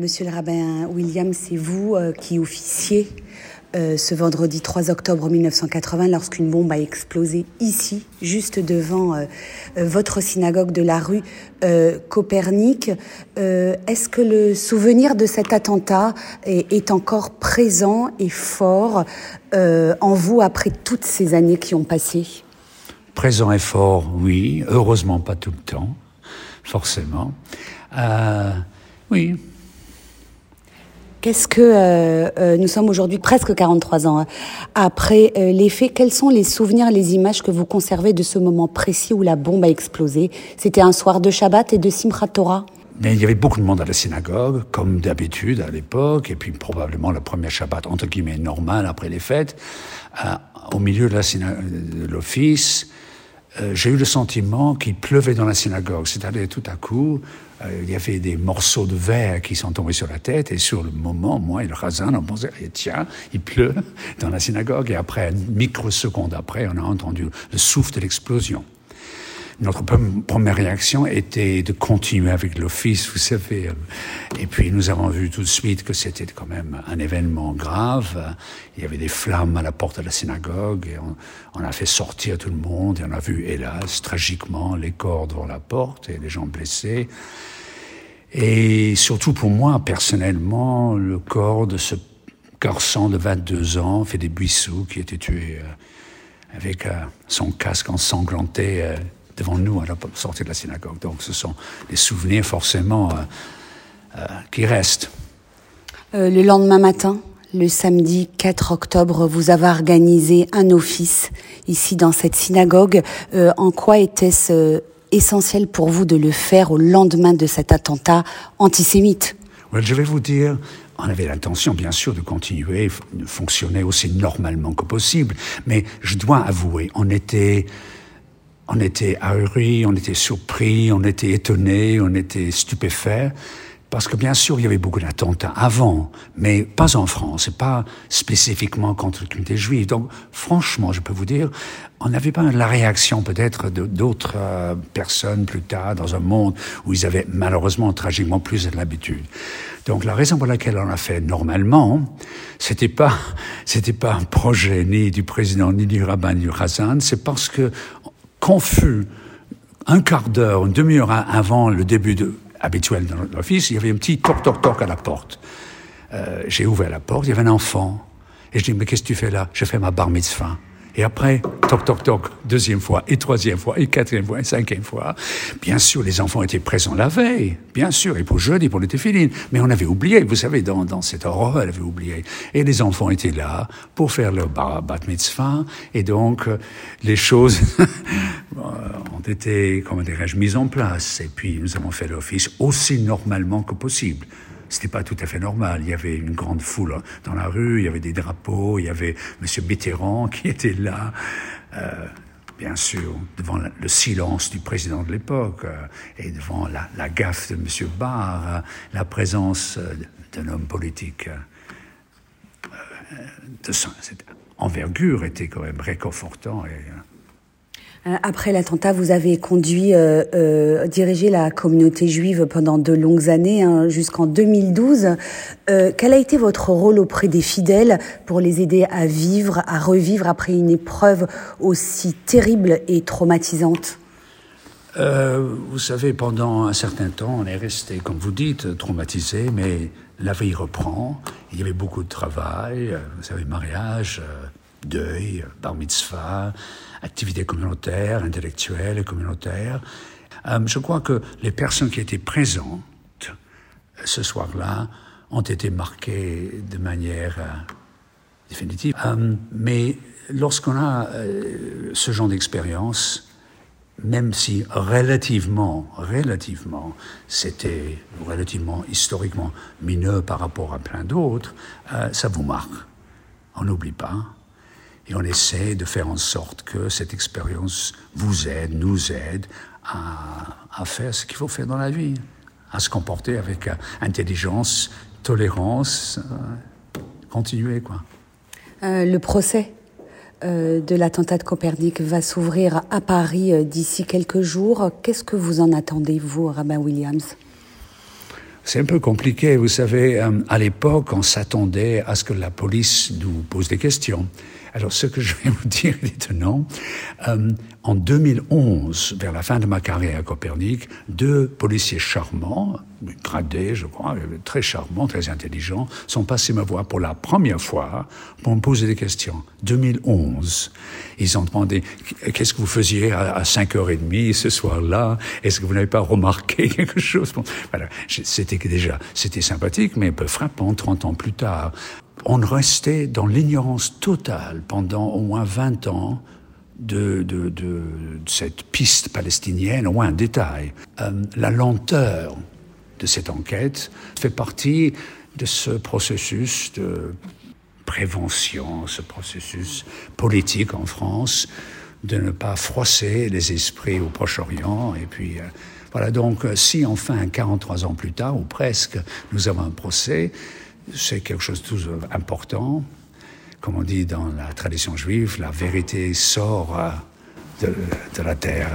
Monsieur le rabbin William, c'est vous euh, qui officiez euh, ce vendredi 3 octobre 1980 lorsqu'une bombe a explosé ici, juste devant euh, votre synagogue de la rue Copernic. Est-ce que le souvenir de cet attentat est, est encore présent et fort en vous après toutes ces années qui ont passé? Présent et fort, oui. Heureusement pas tout le temps, forcément. oui. Qu'est-ce que euh, euh, nous sommes aujourd'hui presque 43 ans hein, après euh, les faits Quels sont les souvenirs, les images que vous conservez de ce moment précis où la bombe a explosé? C'était un soir de Shabbat et de Simchat Torah. Mais il y avait beaucoup de monde à la synagogue, comme d'habitude à l'époque, et puis probablement le premier Shabbat entre guillemets normal après les fêtes, au milieu de l'office. Euh, j'ai eu le sentiment qu'il pleuvait dans la synagogue. C'est-à-dire tout à coup, euh, il y avait des morceaux de verre qui sont tombés sur la tête et sur le moment, moi et le Razan, on pensait, eh, tiens, il pleut dans la synagogue. Et après, une microseconde après, on a entendu le souffle de l'explosion. Notre première réaction était de continuer avec l'office, vous savez. Et puis nous avons vu tout de suite que c'était quand même un événement grave. Il y avait des flammes à la porte de la synagogue et on, a fait sortir tout le monde et on a vu, hélas, tragiquement, les corps devant la porte et les gens blessés. Et surtout pour moi, personnellement, le corps de ce garçon de 22 ans, fait des buissous, qui était tué euh, avec euh, son casque ensanglanté euh, devant nous à la sortie de la synagogue. Donc ce sont des souvenirs forcément euh, euh, qui restent. Euh, le lendemain matin, le samedi 4 octobre, vous avez organisé un office ici dans cette synagogue. en quoi était-ce essentiel pour vous de le faire au lendemain de cet attentat antisémite? Je vais vous dire, on avait l'intention, bien sûr, de continuer, de fonctionner aussi normalement que possible. Mais je dois avouer, on était on était ahuri, on était surpris, on était étonné, on était stupéfait. Parce que bien sûr, il y avait beaucoup d'attentats avant, mais pas en France, et pas spécifiquement contre la communauté juive. Donc, franchement, je peux vous dire, on n'avait pas la réaction peut-être d'autres euh, personnes plus tard dans un monde où ils avaient malheureusement, tragiquement plus de l'habitude. Donc, la raison pour laquelle on l'a fait normalement, c'était pas, c'était pas un projet ni du président, ni du rabbin, ni du Razan, c'est parce que confus, un quart d'heure, une demi-heure avant le début de, habituel dans l'office, il y avait un petit toc-toc-toc à la porte. Euh, j'ai ouvert la porte, il y avait un enfant. Et je dis, mais qu'est-ce que tu fais là? Je fais ma bar mitzvah. Et après, toc, toc, toc, deuxième fois, et troisième fois, et quatrième fois, et cinquième fois. Bien sûr, les enfants étaient présents la veille, bien sûr, et pour jeudi, pour le téfiline. Mais on avait oublié, vous savez, dans, dans cette horreur, elle avait oublié. Et les enfants étaient là pour faire leur bat mitzvah, et donc, les choses ont été, comment dirais-je, mises en place. Et puis, nous avons fait l'office aussi normalement que possible c'était pas tout à fait normal. Il y avait une grande foule dans la rue, il y avait des drapeaux, il y avait Monsieur Mitterrand qui était là. Euh, bien sûr, devant le silence du président de l'époque euh, et devant la, gaffe de M. Barr, euh, la présence d'un homme politique de cette envergure était quand même réconfortant. Après l'attentat, vous avez conduit, euh, euh, dirigé la communauté juive pendant de longues années, hein, jusqu'en 2012. Euh, quel a été votre rôle auprès des fidèles pour les aider à vivre, à revivre après une épreuve aussi terrible et traumatisante? Euh, Vous savez, pendant un certain temps, on est resté, comme vous dites, traumatisé, mais la vie reprend. Il y avait beaucoup de travail, vous savez, mariage deuil, bar mitzvah, activités communautaires, intellectuelles et communautaires. Euh, je crois que les personnes qui étaient présentes euh, ce soir-là ont été marquées de manière euh, définitive. mais lorsqu'on a ce genre d'expérience, même si relativement, relativement, c'était relativement historiquement mineux par rapport à plein d'autres, ça vous marque. On n'oublie pas. Et on essaie de faire en sorte que cette expérience vous aide, nous aide à, faire ce qu'il faut faire dans la vie, à se comporter avec intelligence, tolérance, euh, continuer quoi. Euh, le procès euh, de l'attentat de Copernic va s'ouvrir à Paris d'ici quelques jours. Qu'est-ce que vous en attendez, vous, Rabbin Williams? C'est un peu compliqué, vous savez, euh, à l'époque, on s'attendait à ce que la police nous pose des questions. Alors, ce que je vais vous dire maintenant, euh, en 2011, vers la fin de ma carrière à Copernic, deux policiers charmants, gradés, je crois, très charmants, très intelligents, sont passés me voir pour la première fois pour me poser des questions. 2011. Ils ont demandé qu'est-ce que vous faisiez à, 5h30 ce soir-là? Est-ce que vous n'avez pas remarqué quelque chose? Voilà, c'était déjà, sympathique, mais un peu frappant 30 ans plus tard on restait dans l'ignorance totale pendant au moins 20 ans de, cette piste palestinienne, au moins un détail. Euh, la lenteur de cette enquête fait partie de ce processus de prévention, ce processus politique en France, de ne pas froisser les esprits au Proche-Orient. Et puis, euh, voilà, donc si enfin, 43 ans plus tard, ou presque, nous avons un procès, c'est quelque chose de tout important. Comme on dit dans la tradition juive, la vérité sort de la terre.